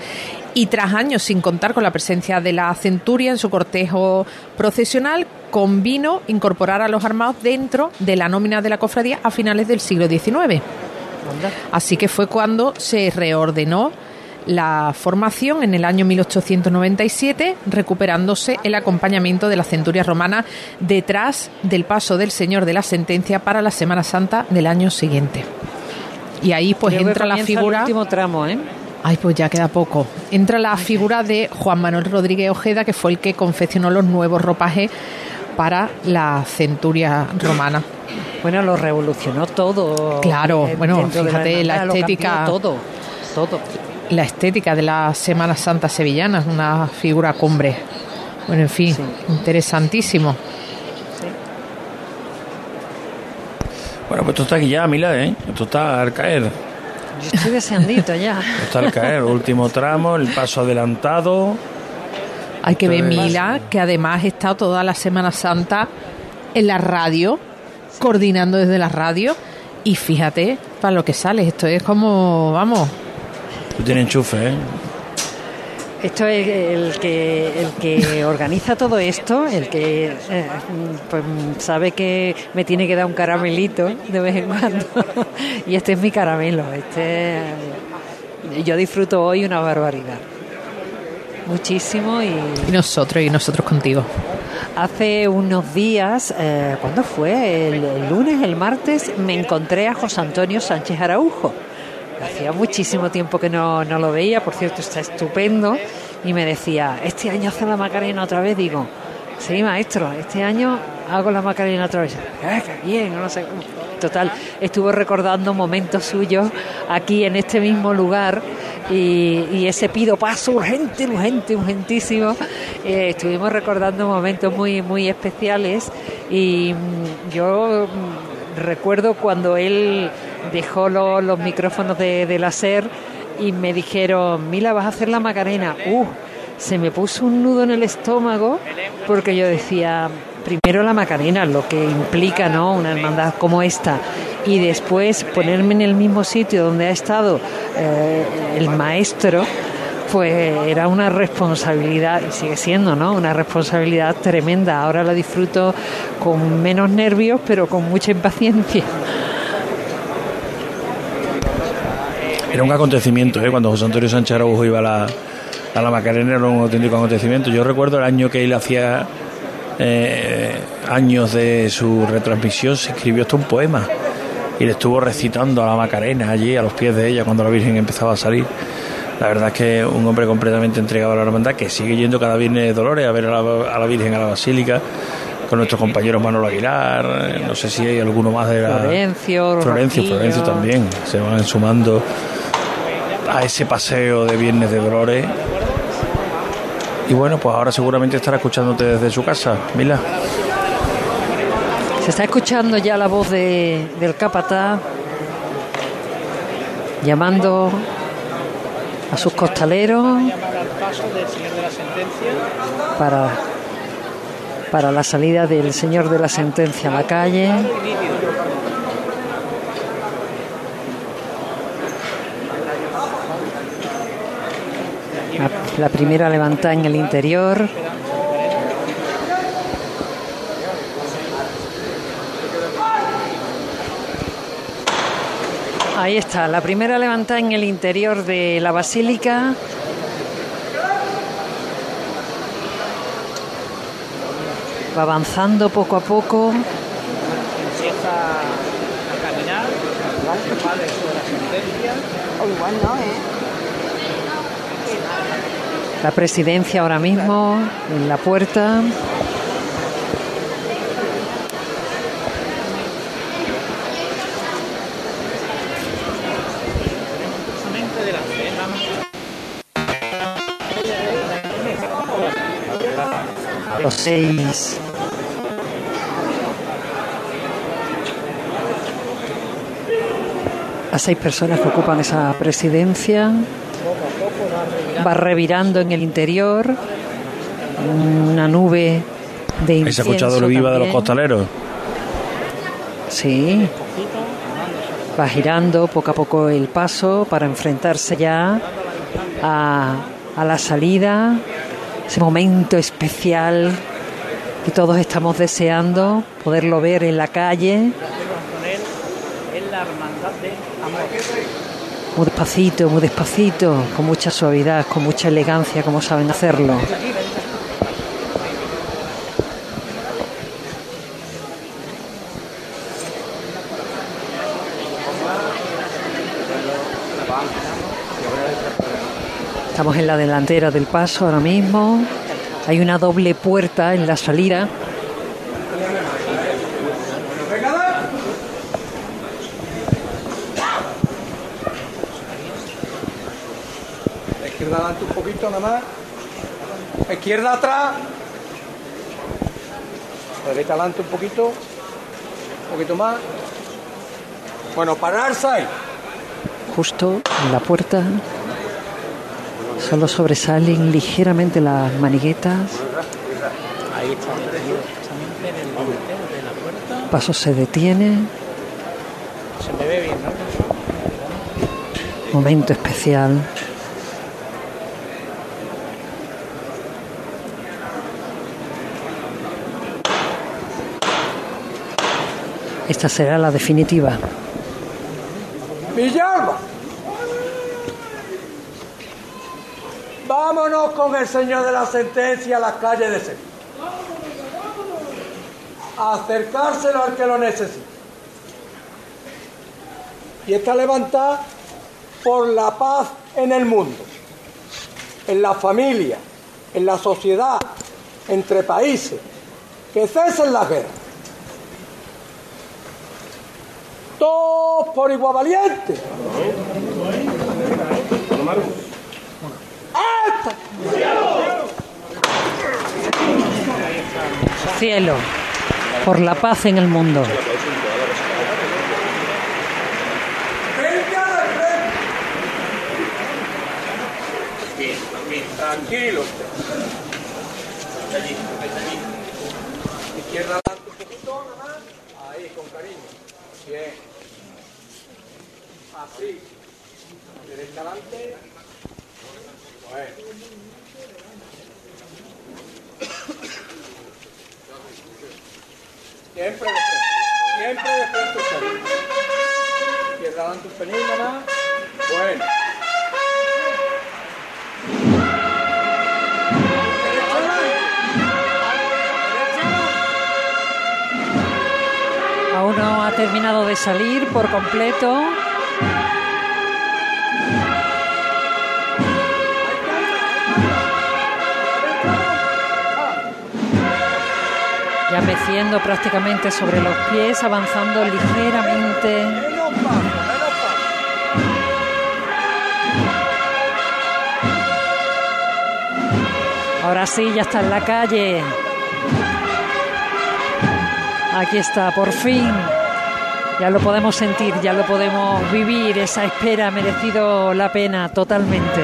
y tras años sin contar con la presencia de la centuria en su cortejo procesional, convino incorporar a los armados dentro de la nómina de la cofradía a finales del siglo XIX. Así que fue cuando se reordenó la formación en el año 1897, recuperándose el acompañamiento de la centuria romana detrás del paso del Señor de la Sentencia para la Semana Santa del año siguiente. Y ahí pues Creo entra la comienza el figura... último tramo, ¿eh? Ay, pues ya queda poco. Entra la figura de Juan Manuel Rodríguez Ojeda, que fue el que confeccionó los nuevos ropajes para la centuria romana. Bueno, lo revolucionó todo. Claro, eh, bueno, fíjate, la estética- Todo, todo. La estética de la Semana Santa sevillana es una figura cumbre. Bueno, en fin, Sí. interesantísimo. Bueno, pues esto está aquí ya, Mila, ¿eh? Esto está al caer. Yo estoy deseandito ya. Está al caer. Último tramo, el paso adelantado. Hay que ver, Mila, que además ha estado toda la Semana Santa en la radio, coordinando desde la radio. Y fíjate, para lo que sale, esto es como, vamos, Tú tienes enchufe, ¿eh? Esto es el que, el que organiza todo esto, el que eh, pues, sabe que me tiene que dar un caramelito de vez en cuando. y este es mi caramelo. Este, yo disfruto hoy una barbaridad. Muchísimo y y nosotros, y nosotros contigo. hace unos días, eh, ¿cuándo fue? El, el lunes, el martes, me encontré a José Antonio Sánchez Araujo. Hacía muchísimo tiempo que no, no lo veía, por cierto, está estupendo. Y me decía, ¿este año hace la Macarena otra vez? Digo, sí, maestro, este año hago la Macarena otra vez. ¡Ah, bien! Total, estuvo recordando momentos suyos aquí en este mismo lugar y, ese pido paso urgente, urgente, urgentísimo. Eh, estuvimos recordando momentos muy, muy especiales y mm, yo mm, recuerdo cuando él dejó los micrófonos de, de la SER y me dijeron, Mila, vas a hacer la Macarena. Uh, se me puso un nudo en el estómago porque yo decía, primero la Macarena, lo que implica ¿no? una hermandad como esta, y después ponerme en el mismo sitio donde ha estado eh, el maestro, pues era una responsabilidad, y sigue siendo, ¿no? Una responsabilidad tremenda. Ahora la disfruto con menos nervios, pero con mucha impaciencia. Era un acontecimiento, ¿eh? Cuando José Antonio Sánchez Araujo iba a la, a la Macarena era un auténtico acontecimiento. Yo recuerdo el año que él hacía eh, años de su retransmisión, se escribió hasta un poema y le estuvo recitando a la Macarena allí, a los pies de ella, cuando la Virgen empezaba a salir. La verdad es que un hombre completamente entregado a la hermandad que sigue yendo cada viernes de Dolores a ver a la, Virgen a la Basílica con nuestros compañeros Manolo Aguilar, no sé si hay alguno más de la... Florencio, Florencio, Florencio también, se van sumando a ese paseo de Viernes de Dolores y bueno, pues ahora seguramente estará escuchándote desde su casa, Mila. Se está escuchando ya la voz de, del capataz llamando a sus costaleros para, para la salida del señor de la sentencia a la calle. La primera levantada en el interior. Ahí está, la primera levantada en el interior de la basílica. Va avanzando poco a poco. Empieza a caminar. igual no, ¿eh? La presidencia ahora mismo en la puerta. Los seis. Las seis personas que ocupan esa presidencia va revirando en el interior, una nube de incienso. ¿Has escuchado el viva de los costaleros? Sí. Va girando poco a poco el paso para enfrentarse ya a, a la salida, ese momento especial que todos estamos deseando, poderlo ver en la calle. Muy despacito, muy despacito, con mucha suavidad, con mucha elegancia, como saben hacerlo. Estamos en la delantera del paso ahora mismo. Hay una doble puerta en la salida adelante un poquito nada más. izquierda atrás. derecha adelante un poquito. Un poquito más. Bueno, pararse ahí. Justo en la puerta. Solo sobresalen ligeramente las maniguetas. Ahí está. Paso se detiene. Se me ve bien, Momento especial. Esta será la definitiva. Villalba. Vámonos con el señor de la sentencia a la calle de Sevilla. Acercárselo al que lo necesite. Y está levantada por la paz en el mundo, en la familia, en la sociedad, entre países. Que cesen las guerras todos por igual valiente. Cielo, por la paz en el mundo. Frente a la frente. Tranquilo. Izquierda adelante un poquito, nada más. Ahí, con cariño. Bien. Así. Derecha adelante. Bueno. Siempre de frente. Siempre de frente. Xavi. Izquierda adelante un nada. Bueno. Aún no ha terminado de salir por completo. Ya meciendo prácticamente sobre los pies, avanzando ligeramente. Ahora sí, ya está en la calle. Aquí está, por fin. Ya lo podemos sentir, ya lo podemos vivir. Esa espera ha merecido la pena totalmente.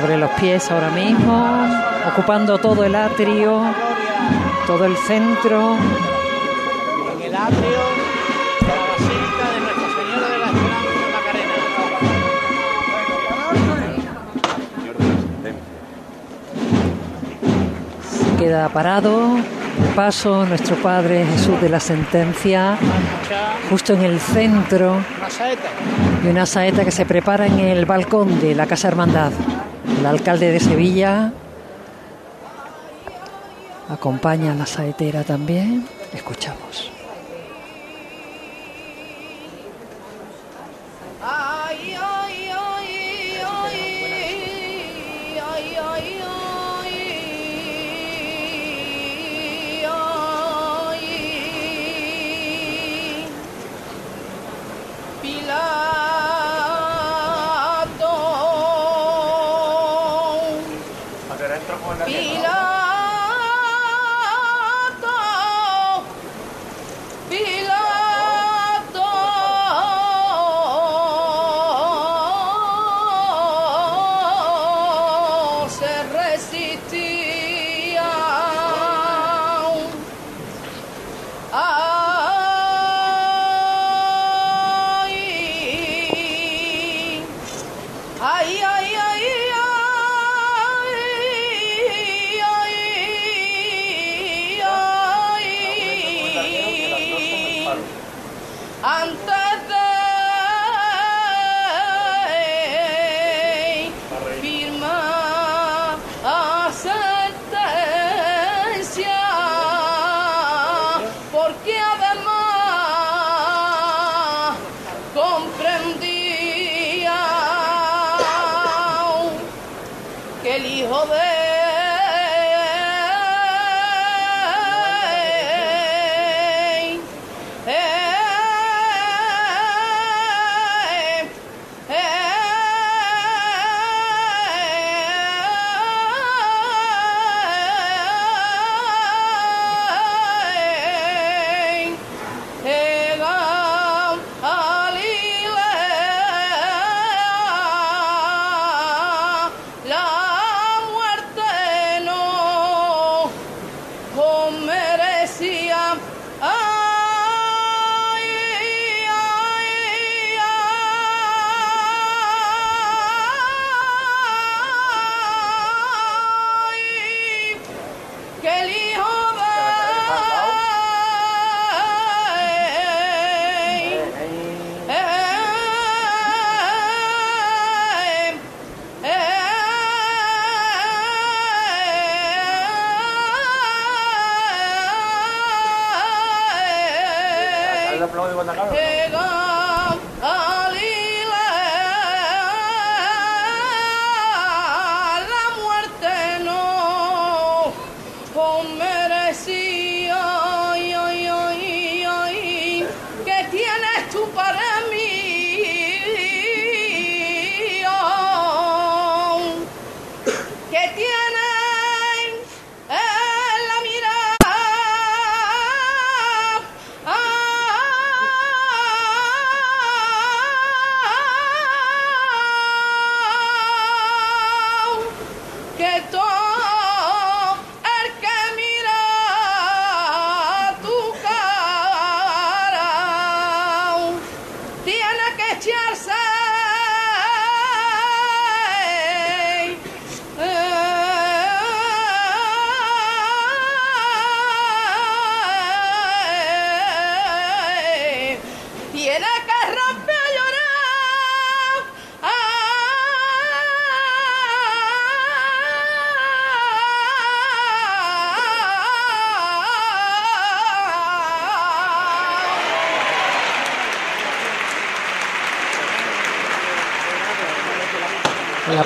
Sobre los pies ahora mismo, ocupando todo el atrio, todo el centro. en el atrio de la Basílica de Nuestra Señora de la Esperanza Macarena. Queda parado el paso nuestro Padre Jesús de la Sentencia, justo en el centro, Una saeta. y una saeta que se prepara en el balcón de la Casa Hermandad. El alcalde de Sevilla acompaña a la saetera también. Escuchamos.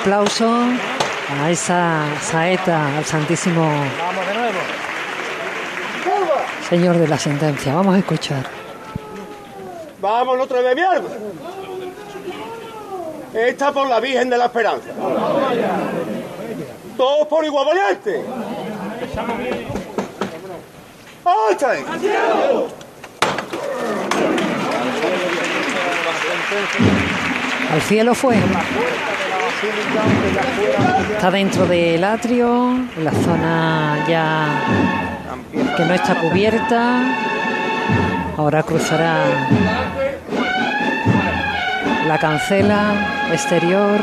Aplauso a esa saeta al Santísimo Vamos de nuevo. Señor de la Sentencia. Vamos a escuchar. Vamos otra vez, mi alma. Esta por la Virgen de la Esperanza. Todos por igual valiente. ¡Hasta ahí! Al cielo fue. Está dentro del atrio, la zona ya que no está cubierta. Ahora cruzará la cancela exterior.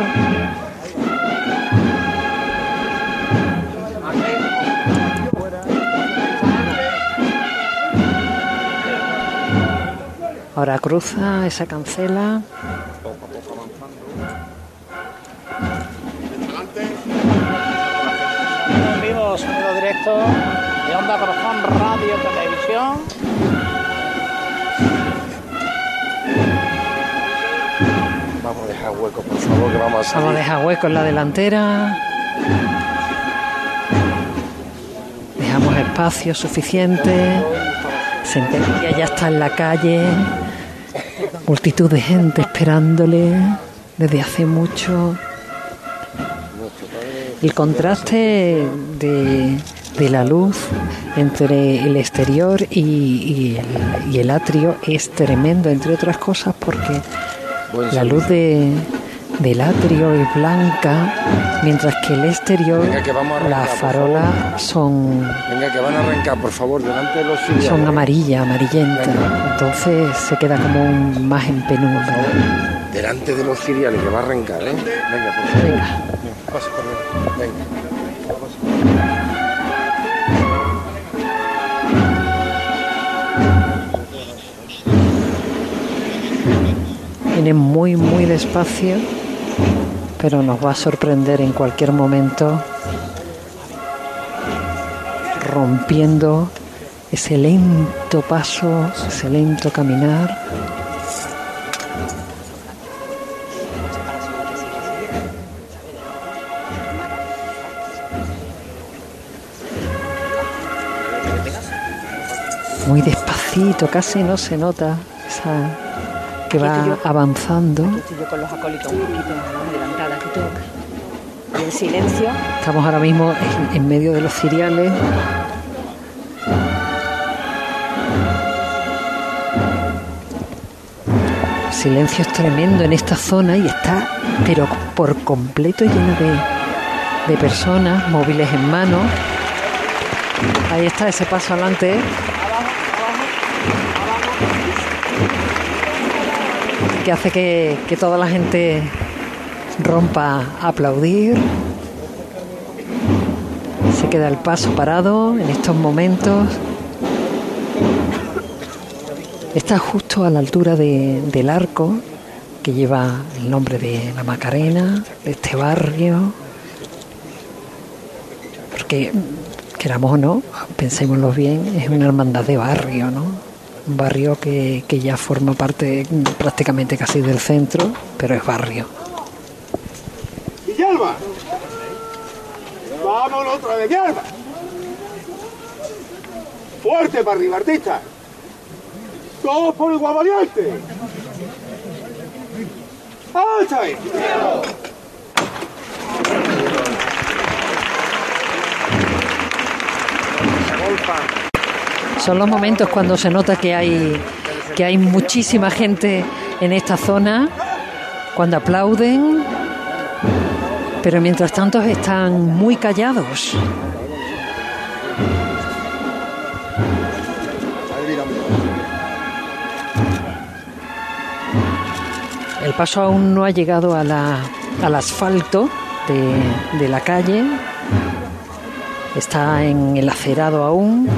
Ahora cruza esa cancela. Directo de Onda Corazón Radio Televisión. Vamos a dejar hueco, por favor, que vamos a salir. Vamos a dejar hueco en la delantera. Dejamos espacio suficiente. Sentencia ya está en la calle. Multitud de gente esperándole desde hace mucho. El contraste de, de la luz entre el exterior y, y el, y el atrio es tremendo, entre otras cosas, porque la luz de, del atrio es blanca, mientras que el exterior, Venga, que arrancar, las farolas son, Venga, que van a arrancar, por favor, delante de los son amarillas, amarillentas. Entonces se queda como un, más en penumbra. Delante de los sirianos, que va a arrancar, ¿eh? Venga, por favor. Venga. Venga. Viene muy, muy despacio, pero nos va a sorprender en cualquier momento, rompiendo ese lento paso, ese lento caminar. Muy despacito, casi no se nota esa que va avanzando. Estoy yo con los acólitos un poquito más adelantada que tú. Y en silencio. Estamos ahora mismo en, en medio de los ciriales. El silencio es tremendo en esta zona y está, pero por completo lleno de, de personas, móviles en mano. Ahí está ese paso adelante. Que hace que, que toda la gente rompa a aplaudir. Se queda el paso parado en estos momentos. Está justo a la altura de- del arco que lleva el nombre de la Macarena, de este barrio. Porque, queramos o no, pensémoslo bien, es una hermandad de barrio, ¿no? Un barrio que, que ya forma parte prácticamente casi del centro, pero es barrio. Villalba. Vámonos otra vez, Villalba. Fuerte para arriba, artista. Todos por igual valiente. ¡Hasta ahí! Son los momentos cuando se nota que hay que hay muchísima gente en esta zona, cuando aplauden, pero mientras tanto están muy callados. El paso aún no ha llegado al asfalto de, de la calle. Está en el acerado aún.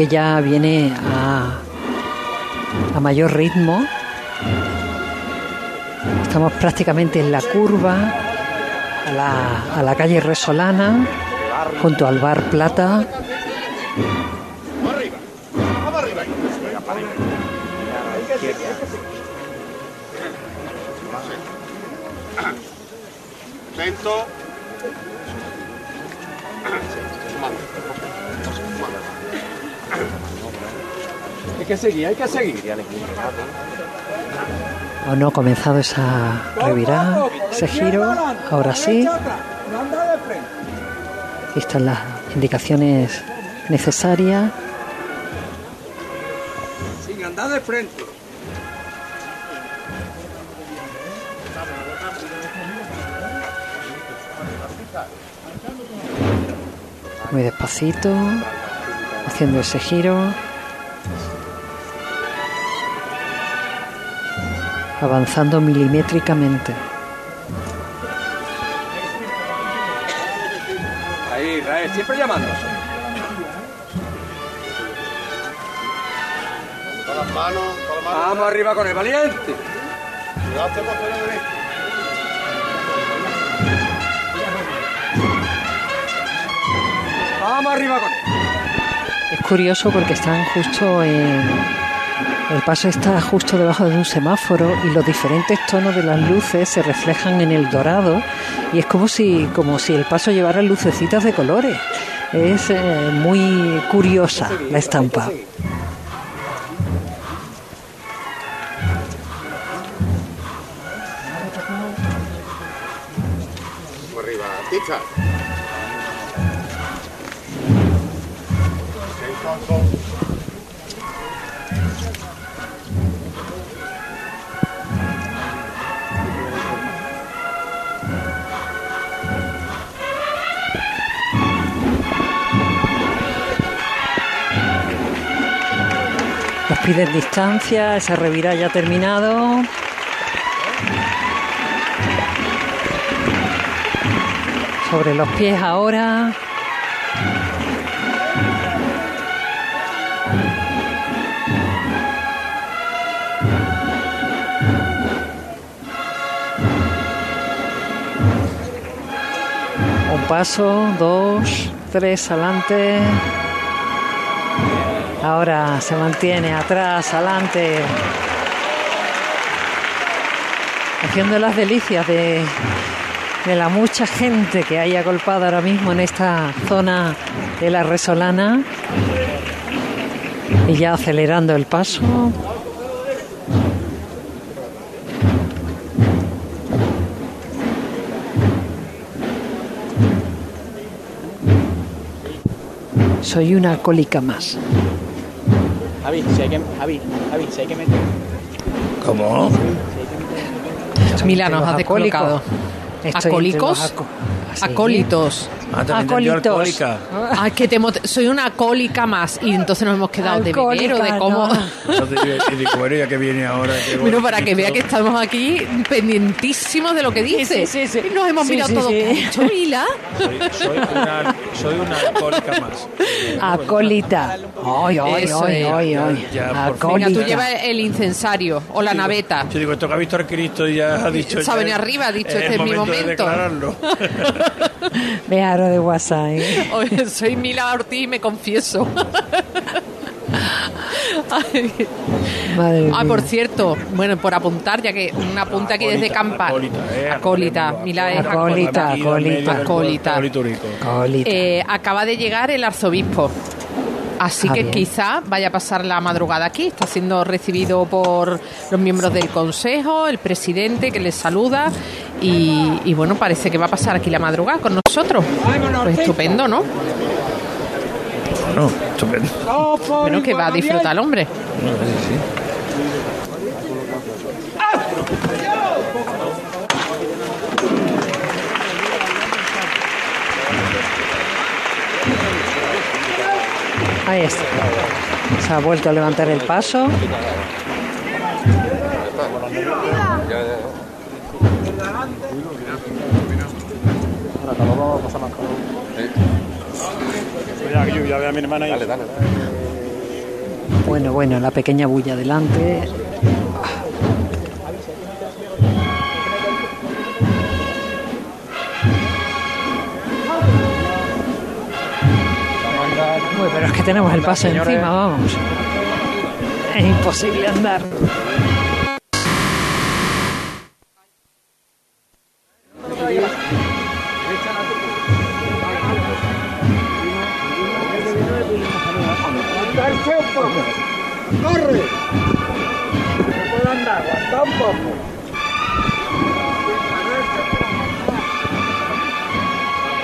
Aunque ya viene a, a mayor ritmo. Estamos prácticamente en la curva a la, a la calle Resolana, junto al bar Plata. Lento. Que seguir, hay que seguir. O no ha comenzado esa revirada, ese giro. Ahora sí. Aquí están las indicaciones necesarias. Sin andar de frente. Muy despacito. Haciendo ese giro. Avanzando milimétricamente. Ahí, Israel, siempre llamándose. Con las manos, con las manos. Vamos arriba con el valiente. Poner derecho. Vamos arriba con él. Es curioso porque están justo en. El paso está justo debajo de un semáforo y los diferentes tonos de las luces se reflejan en el dorado y es como si, como si el paso llevara lucecitas de colores. Es eh, muy curiosa la estampa. Arriba, piden distancia, esa revirada ya terminado. Sobre los pies ahora. Un paso, dos, tres adelante. Ahora se mantiene atrás, adelante. Haciendo las delicias de, de la mucha gente que hay agolpada ahora mismo en esta zona de la Resolana. Y ya acelerando el paso. Soy una alcohólica más. Javi, si hay que, Javi, Javi, si hay que meter. ¿Cómo? Mila nos ha descolocado. acólicos. ¿Sí? Acólitos. Ah, Acólitos. que te mot- soy una alcohólica más. Y entonces nos hemos quedado de beber o de cómo. no. Entonces, y digo, bueno, ya que viene ahora. qué Bueno, para que vea que estamos aquí pendientísimos de lo que dice. sí, sí. Y nos hemos Sí, mirado sí, todos. sí. ¿Qué ha dicho Mila? Soy, soy una, soy una alcohólica más. Acólita. Ay, ay, Eso ay, es. ay, ay. Ya, por fin. Venga, tú Acólita. llevas el incensario o la naveta. Yo digo, esto que ha visto al Cristo y ya ha dicho. Se ha ya venido arriba, ha dicho, es este es mi de momento. declararlo. Ve aro de WhatsApp. ¿eh? Oye, soy Mila Ortiz y me confieso. Ay. Madre Ah, mía. por cierto, bueno, por apuntar, ya que una apunta aquí desde Campa. Acólita, Acólita, Mila es Acólita, acólita. Acólita. Eh, acaba de llegar el arzobispo. Así Ah, que bien. quizá vaya a pasar la madrugada aquí. Está siendo recibido por los miembros del consejo, el presidente que les saluda. Y, y bueno, parece que va a pasar aquí la madrugada con nosotros. Pues estupendo, ¿no? Bueno, estupendo. Bueno, que va a disfrutar el hombre. Ahí está. Se ha vuelto a levantar el paso. Ya, yo ya veo a mi hermana ahí. Dale, dale. Bueno, bueno, la pequeña bulla delante. Uy, pero es que tenemos el paso encima, vamos. Es imposible andar.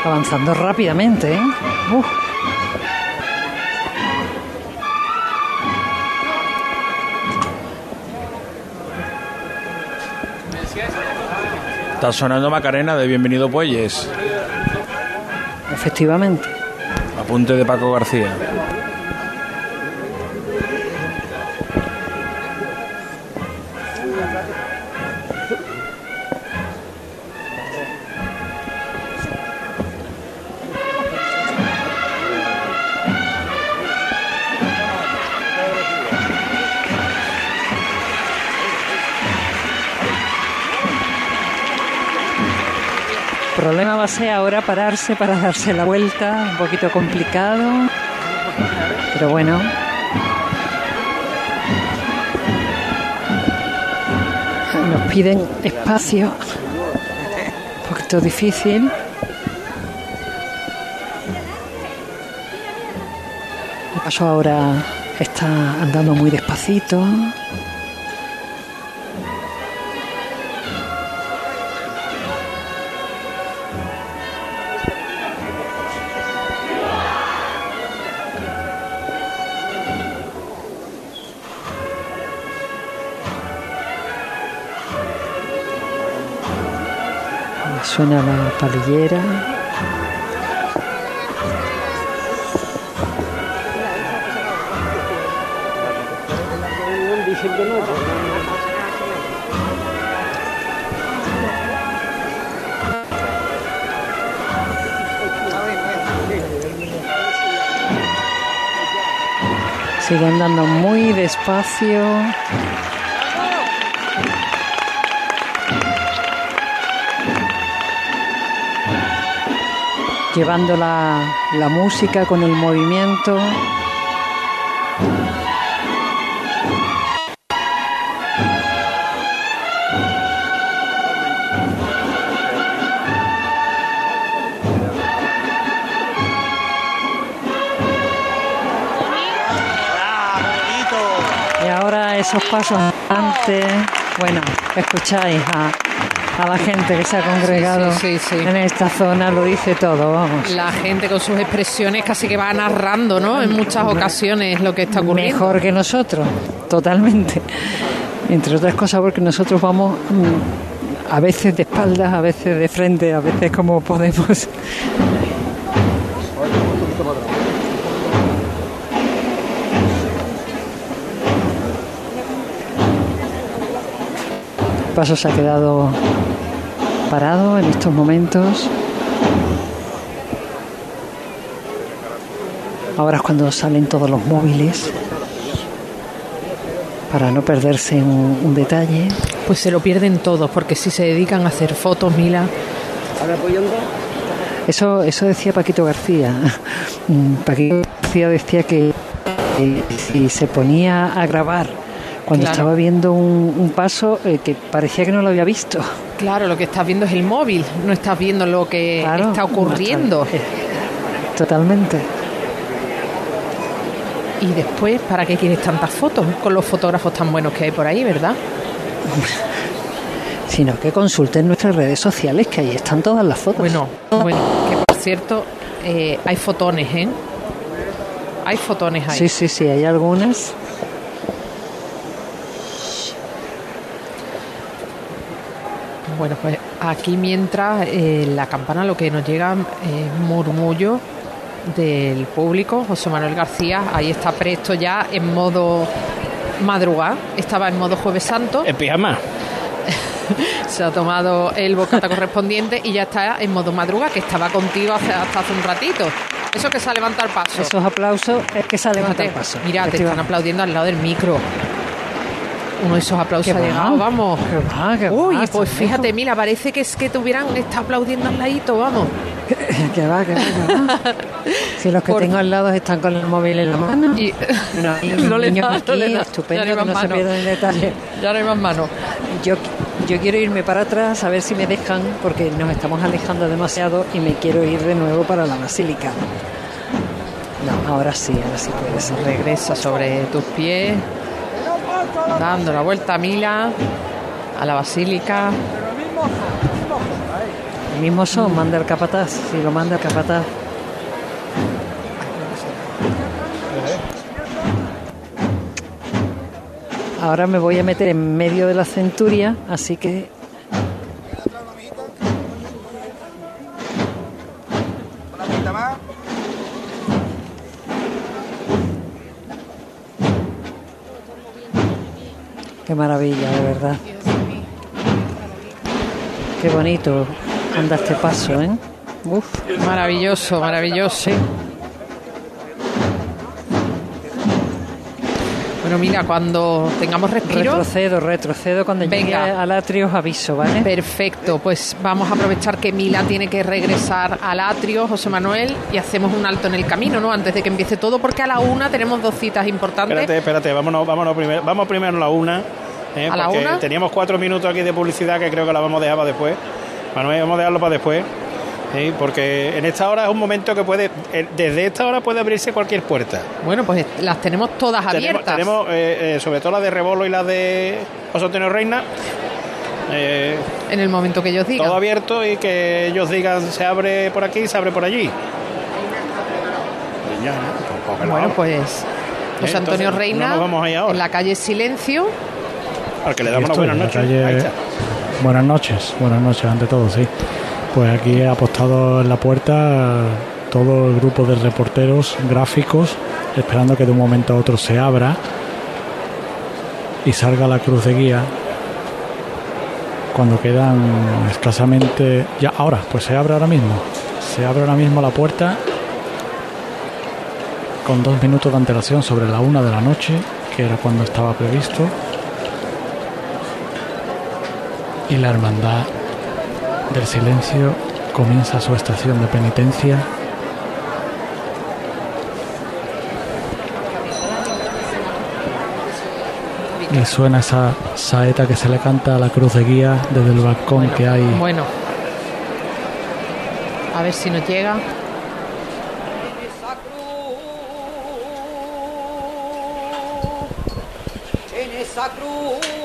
Avanzando rápidamente, ¿eh? Está sonando Macarena de Bienvenido Puelles. Efectivamente. Apunte de Paco García. Ahora pararse para darse la vuelta, un poquito complicado. Pero bueno. Nos piden espacio. Un poquito difícil. El paso ahora está andando muy despacito. Suena la palillera. Sigue andando muy despacio. Llevando la, música con el movimiento. Y ahora esos pasos antes, bueno, escucháis a, a la gente que se ha congregado Sí, sí, sí, sí. en esta zona, lo dice todo, vamos. La gente con sus expresiones casi que va narrando, ¿no? En muchas ocasiones lo que está ocurriendo. Mejor que nosotros, totalmente. Entre otras cosas porque nosotros vamos mm, a veces de espaldas, a veces de frente, a veces como podemos. El paso se ha quedado parado en estos momentos. Ahora es cuando salen todos los móviles para no perderse un, un detalle. Pues se lo pierden todos, porque si se dedican a hacer fotos, Mila. Eso, eso decía Paquito García. Mm, Paquito García decía que si se ponía a grabar cuando Claro. estaba viendo un, un paso eh, que parecía que no lo había visto. Claro, lo que estás viendo es el móvil, no estás viendo lo que Claro, está ocurriendo. Totalmente. Y después, ¿para qué quieres tantas fotos con los fotógrafos tan buenos que hay por ahí, verdad? Sino que consulten nuestras redes sociales, que ahí están todas las fotos. Bueno, bueno, que por cierto, eh, hay fotones, ¿eh? Hay fotones ahí. Sí, sí, sí, hay algunas. Bueno, pues aquí mientras eh, la campana lo que nos llega es murmullo del público. José Manuel García, ahí está presto ya en modo madrugada. Estaba en modo jueves santo. En pijama. Se ha tomado el bocata correspondiente y ya está en modo madruga, que estaba contigo hace- hasta hace un ratito. Eso que se ha levantado el paso. Esos aplausos es que se levanta el Fíjate, paso. Mira, te están aplaudiendo al lado del micro. Uno de esos aplausos ha llegado, vamos. qué va, qué Uy, va, pues está fíjate, mira, parece que es que te hubieran estado aplaudiendo al ladito, vamos. que va, que va, que va. Si los que Por- tengo al lado están con el móvil en la mano. Y No, hay no le da, aquí, no le da. estupendo, Ya no hay que no se pierdan el detalle. Ya no hay más mano. Yo, yo quiero irme para atrás a ver si me dejan, porque nos estamos alejando demasiado y me quiero ir de nuevo para la basílica. No, ahora sí, ahora sí puede ser. Regresa sobre tus pies, dando la vuelta a Mila, a la basílica. El mismo son, manda el capataz, si lo manda el capataz. Ahora me voy a meter en medio de la centuria, así que maravilla, de verdad. Qué bonito anda este paso, ¿eh? Uf. Maravilloso, maravilloso. Bueno, mira, cuando tengamos respiro. Retrocedo, retrocedo. Cuando llegue Venga. al atrio os aviso, ¿vale? Perfecto, pues vamos a aprovechar que Mila tiene que regresar al atrio, José Manuel, y hacemos un alto en el camino, ¿no? Antes de que empiece todo, porque a la una tenemos dos citas importantes. Espérate, espérate, vámonos, vámonos primero, vamos primero a la una. ¿Eh? ¿A la porque una? Teníamos cuatro minutos aquí de publicidad que creo que la vamos a dejar para después. Manuel, vamos a dejarlo para después. ¿sí? Porque en esta hora es un momento que puede, eh, desde esta hora puede abrirse cualquier puerta. Bueno, pues las tenemos todas Tenemos, abiertas. tenemos, eh, eh, sobre todo la de Rebolo y la de José Antonio Reina. eh, En el momento que ellos digan. todo abierto y que ellos digan se abre por aquí, se abre por allí. Pues cógelo Bueno, pues José Antonio entonces, Reina no nos vamos ahora. en la calle Silencio. Al que le damos una buena estoy, noche. en la Ahí calle- está. Buenas noches, buenas noches ante todo, sí. Pues aquí he apostado en la puerta todo el grupo de reporteros gráficos, esperando que de un momento a otro se abra y salga la cruz de guía. Cuando quedan escasamente. Ya, ahora, pues se abre ahora mismo. Se abre ahora mismo la puerta con dos minutos de antelación sobre la una de la noche, que era cuando estaba previsto. Y la hermandad del silencio comienza su estación de penitencia. Y suena esa saeta que se le canta a la cruz de guía desde el balcón que hay. Bueno. A ver si nos llega. en esa cruz